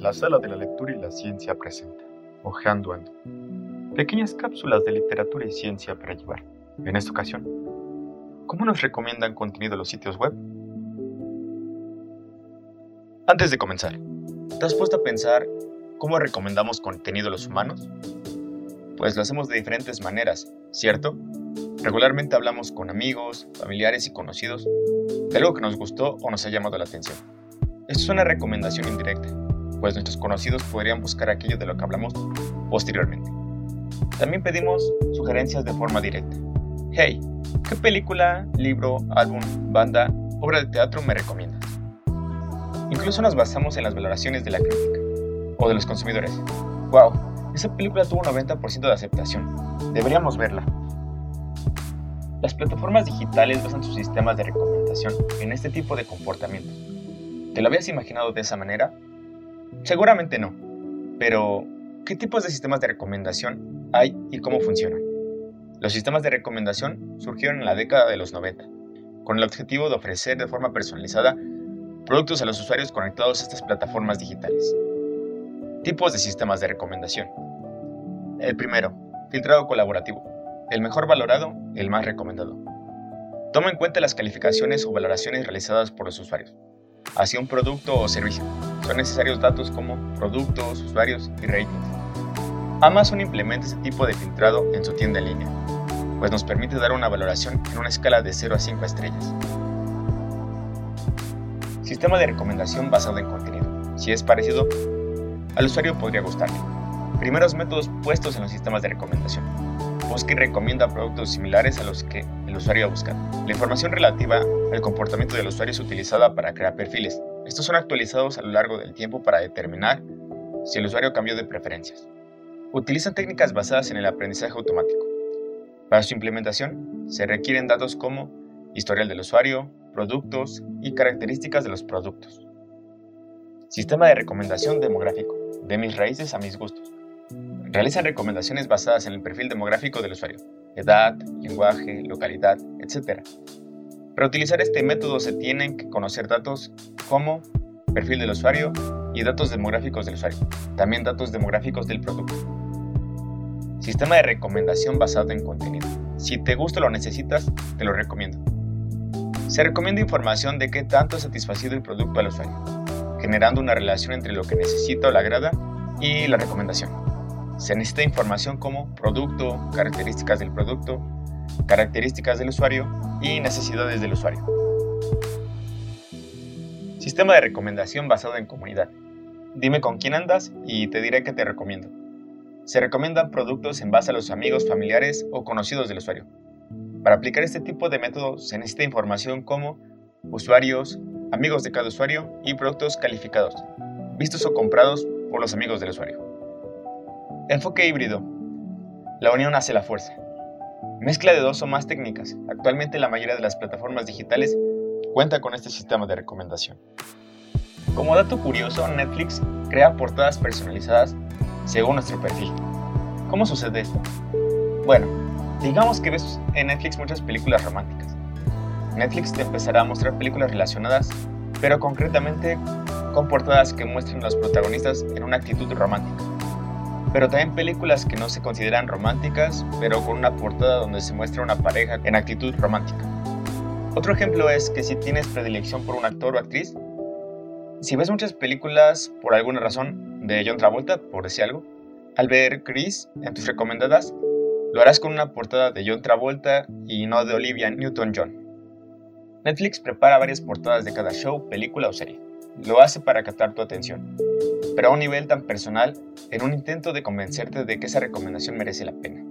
La sala de la lectura y la ciencia presenta Ojeando Ando. Pequeñas cápsulas de literatura y ciencia para llevar. En esta ocasión, ¿cómo nos recomiendan contenido los sitios web? Antes de comenzar, ¿te has puesto a pensar cómo recomendamos contenido a los humanos? Pues lo hacemos de diferentes maneras, ¿cierto? Regularmente hablamos con amigos, familiares y conocidos de algo que nos gustó o nos ha llamado la atención. Esto es una recomendación indirecta, pues nuestros conocidos podrían buscar aquello de lo que hablamos posteriormente. También pedimos sugerencias de forma directa. Hey, ¿qué película, libro, álbum, banda, obra de teatro me recomiendas? Incluso nos basamos en las valoraciones de la crítica o de los consumidores. ¡Wow! Esa película tuvo un 90% de aceptación. Deberíamos verla. Las plataformas digitales basan sus sistemas de recomendación en este tipo de comportamientos. ¿Te lo habías imaginado de esa manera? Seguramente no. Pero, ¿qué tipos de sistemas de recomendación hay y cómo funcionan? Los sistemas de recomendación surgieron en la década de los 90, con el objetivo de ofrecer de forma personalizada productos a los usuarios conectados a estas plataformas digitales. Tipos de sistemas de recomendación. El primero, filtrado colaborativo. El mejor valorado, el más recomendado. Toma en cuenta las calificaciones o valoraciones realizadas por los usuarios hacia un producto o servicio. Son necesarios datos como productos, usuarios y ratings. Amazon implementa este tipo de filtrado en su tienda en línea, pues nos permite dar una valoración en una escala de 0 a 5 estrellas. Sistema de recomendación basado en contenido. Si es parecido, al usuario podría gustarle. Primeros métodos puestos en los sistemas de recomendación. Busca y recomienda productos similares a los que el usuario ha buscado. La información relativa al comportamiento del usuario es utilizada para crear perfiles. Estos son actualizados a lo largo del tiempo para determinar si el usuario cambió de preferencias. Utilizan técnicas basadas en el aprendizaje automático. Para su implementación se requieren datos como historial del usuario, productos y características de los productos. Sistema de recomendación demográfico, de mis raíces a mis gustos. Realizan recomendaciones basadas en el perfil demográfico del usuario, edad, lenguaje, localidad, etc. Para utilizar este método se tienen que conocer datos como perfil del usuario y datos demográficos del usuario, también datos demográficos del producto. Sistema de recomendación basado en contenido. Si te gusta o lo necesitas, te lo recomiendo. Se recomienda información de qué tanto ha satisfacido el producto al usuario, generando una relación entre lo que necesita o le agrada y la recomendación. Se necesita información como producto, características del producto, características del usuario y necesidades del usuario. Sistema de recomendación basado en comunidad. Dime con quién andas y te diré qué te recomiendo. Se recomiendan productos en base a los amigos, familiares o conocidos del usuario. Para aplicar este tipo de método se necesita información como usuarios, amigos de cada usuario y productos calificados, vistos o comprados por los amigos del usuario. Enfoque híbrido. La unión hace la fuerza. Mezcla de dos o más técnicas. Actualmente la mayoría de las plataformas digitales cuenta con este sistema de recomendación. Como dato curioso, Netflix crea portadas personalizadas según nuestro perfil. ¿Cómo sucede esto? Bueno, digamos que ves en Netflix muchas películas románticas. Netflix te empezará a mostrar películas relacionadas, pero concretamente con portadas que muestren a los protagonistas en una actitud romántica pero también películas que no se consideran románticas, pero con una portada donde se muestra una pareja en actitud romántica. Otro ejemplo es que si tienes predilección por un actor o actriz, si ves muchas películas por alguna razón de John Travolta, por decir algo, al ver Chris en tus recomendadas, lo harás con una portada de John Travolta y no de Olivia Newton-John. Netflix prepara varias portadas de cada show, película o serie. Lo hace para captar tu atención, pero a un nivel tan personal en un intento de convencerte de que esa recomendación merece la pena.